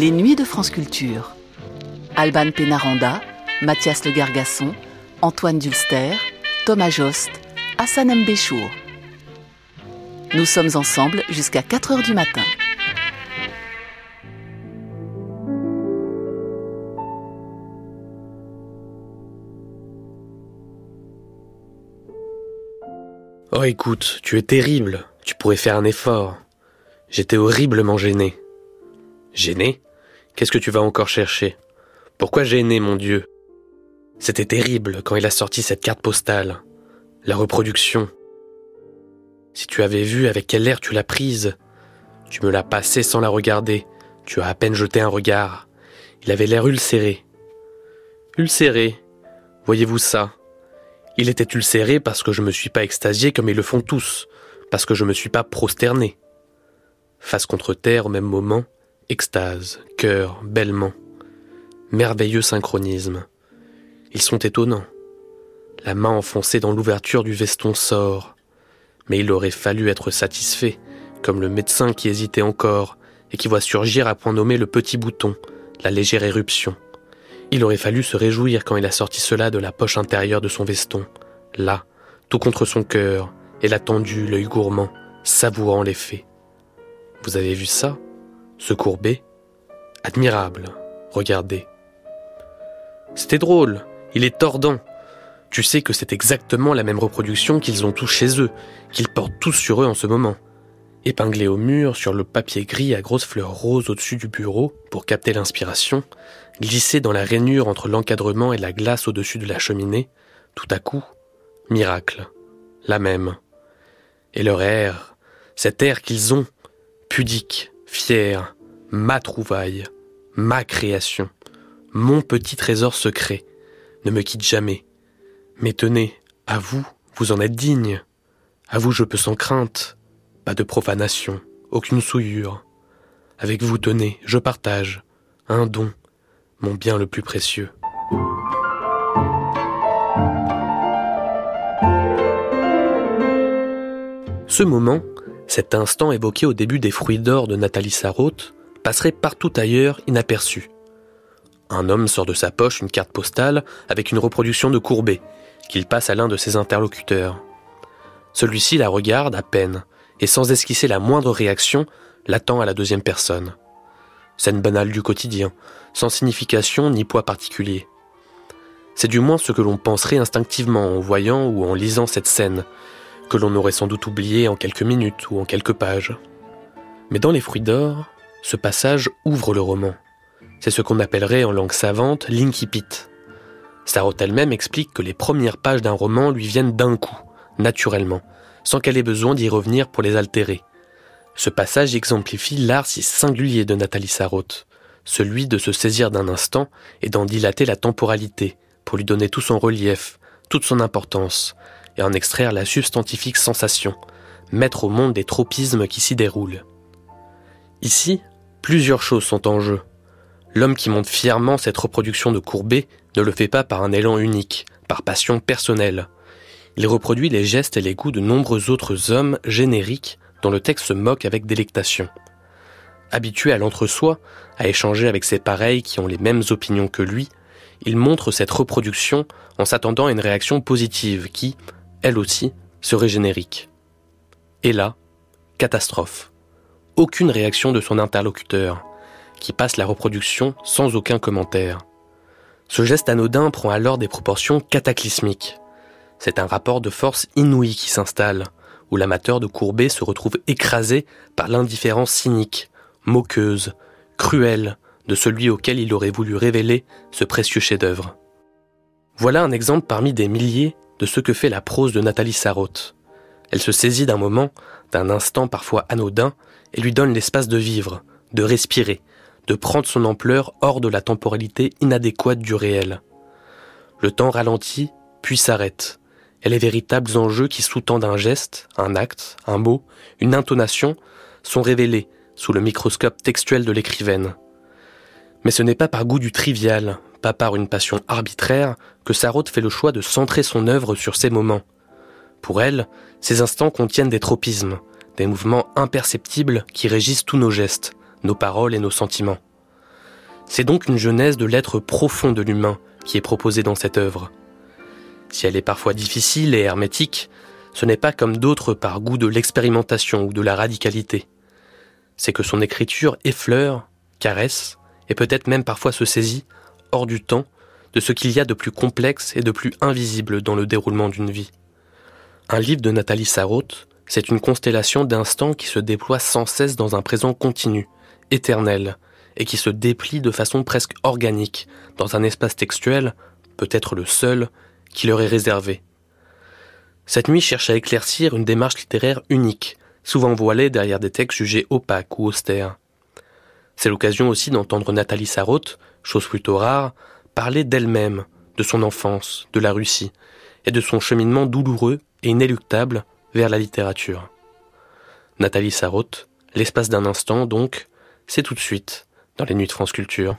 Les Nuits de France Culture. Alban Pénaranda, Mathias Le Gargasson, Antoine Dulster, Thomas Jost, Hassan Mbéchour. Nous sommes ensemble jusqu'à 4 heures du matin. Oh écoute, tu es terrible, tu pourrais faire un effort. J'étais horriblement gêné. Gêné? Qu'est-ce que tu vas encore chercher? Pourquoi gêné, mon Dieu? C'était terrible quand il a sorti cette carte postale. La reproduction. Si tu avais vu avec quel air tu l'as prise, tu me l'as passée sans la regarder, tu as à peine jeté un regard. Il avait l'air ulcéré. Ulcéré Voyez-vous ça? Il était ulcéré parce que je me suis pas extasié comme ils le font tous, parce que je me suis pas prosterné. Face contre terre au même moment, extase, cœur, bêlement. Merveilleux synchronisme. Ils sont étonnants. La main enfoncée dans l'ouverture du veston sort. Mais il aurait fallu être satisfait, comme le médecin qui hésitait encore, et qui voit surgir à point nommé le petit bouton, la légère éruption. Il aurait fallu se réjouir quand il a sorti cela de la poche intérieure de son veston, là, tout contre son cœur, et l'a tendu, l'œil gourmand, savourant l'effet. Vous avez vu ça? Se courber Admirable. Regardez. C'était drôle. Il est tordant. Tu sais que c'est exactement la même reproduction qu'ils ont tous chez eux, qu'ils portent tous sur eux en ce moment. Épinglé au mur, sur le papier gris à grosses fleurs roses au-dessus du bureau, pour capter l'inspiration, glissé dans la rainure entre l'encadrement et la glace au-dessus de la cheminée, tout à coup, miracle. La même. Et leur air, cet air qu'ils ont, pudique, fier, ma trouvaille, ma création, mon petit trésor secret, ne me quitte jamais. Mais tenez, à vous, vous en êtes digne. À vous je peux sans crainte. Pas de profanation, aucune souillure. Avec vous tenez, je partage, un don, mon bien le plus précieux. Ce moment, cet instant évoqué au début des fruits d'or de Nathalie Sarraute passerait partout ailleurs inaperçu. Un homme sort de sa poche une carte postale avec une reproduction de Courbet, qu'il passe à l'un de ses interlocuteurs. Celui-ci la regarde à peine, et sans esquisser la moindre réaction, l'attend à la deuxième personne. Scène banale du quotidien, sans signification ni poids particulier. C'est du moins ce que l'on penserait instinctivement en voyant ou en lisant cette scène, que l'on aurait sans doute oublié en quelques minutes ou en quelques pages. Mais dans Les Fruits d'Or, ce passage ouvre le roman. C'est ce qu'on appellerait en langue savante l'incipit. Sarot elle-même explique que les premières pages d'un roman lui viennent d'un coup, naturellement, sans qu'elle ait besoin d'y revenir pour les altérer. Ce passage exemplifie l'art si singulier de Nathalie Sarraute, celui de se saisir d'un instant et d'en dilater la temporalité, pour lui donner tout son relief, toute son importance, et en extraire la substantifique sensation, mettre au monde des tropismes qui s'y déroulent. Ici, plusieurs choses sont en jeu. L'homme qui monte fièrement cette reproduction de Courbet ne le fait pas par un élan unique, par passion personnelle. Il reproduit les gestes et les goûts de nombreux autres hommes génériques dont le texte se moque avec délectation. Habitué à l'entre-soi, à échanger avec ses pareils qui ont les mêmes opinions que lui, il montre cette reproduction en s'attendant à une réaction positive qui, elle aussi, serait générique. Et là, catastrophe. Aucune réaction de son interlocuteur, qui passe la reproduction sans aucun commentaire. Ce geste anodin prend alors des proportions cataclysmiques. C'est un rapport de force inouï qui s'installe, où l'amateur de Courbet se retrouve écrasé par l'indifférence cynique, moqueuse, cruelle de celui auquel il aurait voulu révéler ce précieux chef-d'œuvre. Voilà un exemple parmi des milliers de ce que fait la prose de Nathalie Sarraute. Elle se saisit d'un moment, d'un instant parfois anodin, et lui donne l'espace de vivre, de respirer, de prendre son ampleur hors de la temporalité inadéquate du réel. Le temps ralentit, puis s'arrête, et les véritables enjeux qui sous-tendent un geste, un acte, un mot, une intonation, sont révélés sous le microscope textuel de l'écrivaine. Mais ce n'est pas par goût du trivial, pas par une passion arbitraire, que Sarraute fait le choix de centrer son œuvre sur ces moments. Pour elle, ces instants contiennent des tropismes, des mouvements imperceptibles qui régissent tous nos gestes, nos paroles et nos sentiments. C'est donc une genèse de l'être profond de l'humain qui est proposée dans cette œuvre. Si elle est parfois difficile et hermétique, ce n'est pas comme d'autres par goût de l'expérimentation ou de la radicalité. C'est que son écriture effleure, caresse, et peut-être même parfois se saisit, hors du temps, de ce qu'il y a de plus complexe et de plus invisible dans le déroulement d'une vie. Un livre de Nathalie Sarraute, c'est une constellation d'instants qui se déploient sans cesse dans un présent continu, éternel, et qui se déplie de façon presque organique dans un espace textuel, peut-être le seul, qui leur est réservé. Cette nuit cherche à éclaircir une démarche littéraire unique, souvent voilée derrière des textes jugés opaques ou austères. C'est l'occasion aussi d'entendre Nathalie Sarraute, chose plutôt rare, parler d'elle-même, de son enfance, de la Russie, et de son cheminement douloureux et inéluctable vers la littérature. Nathalie Sarraute, l'espace d'un instant donc, c'est tout de suite dans les nuits de France Culture.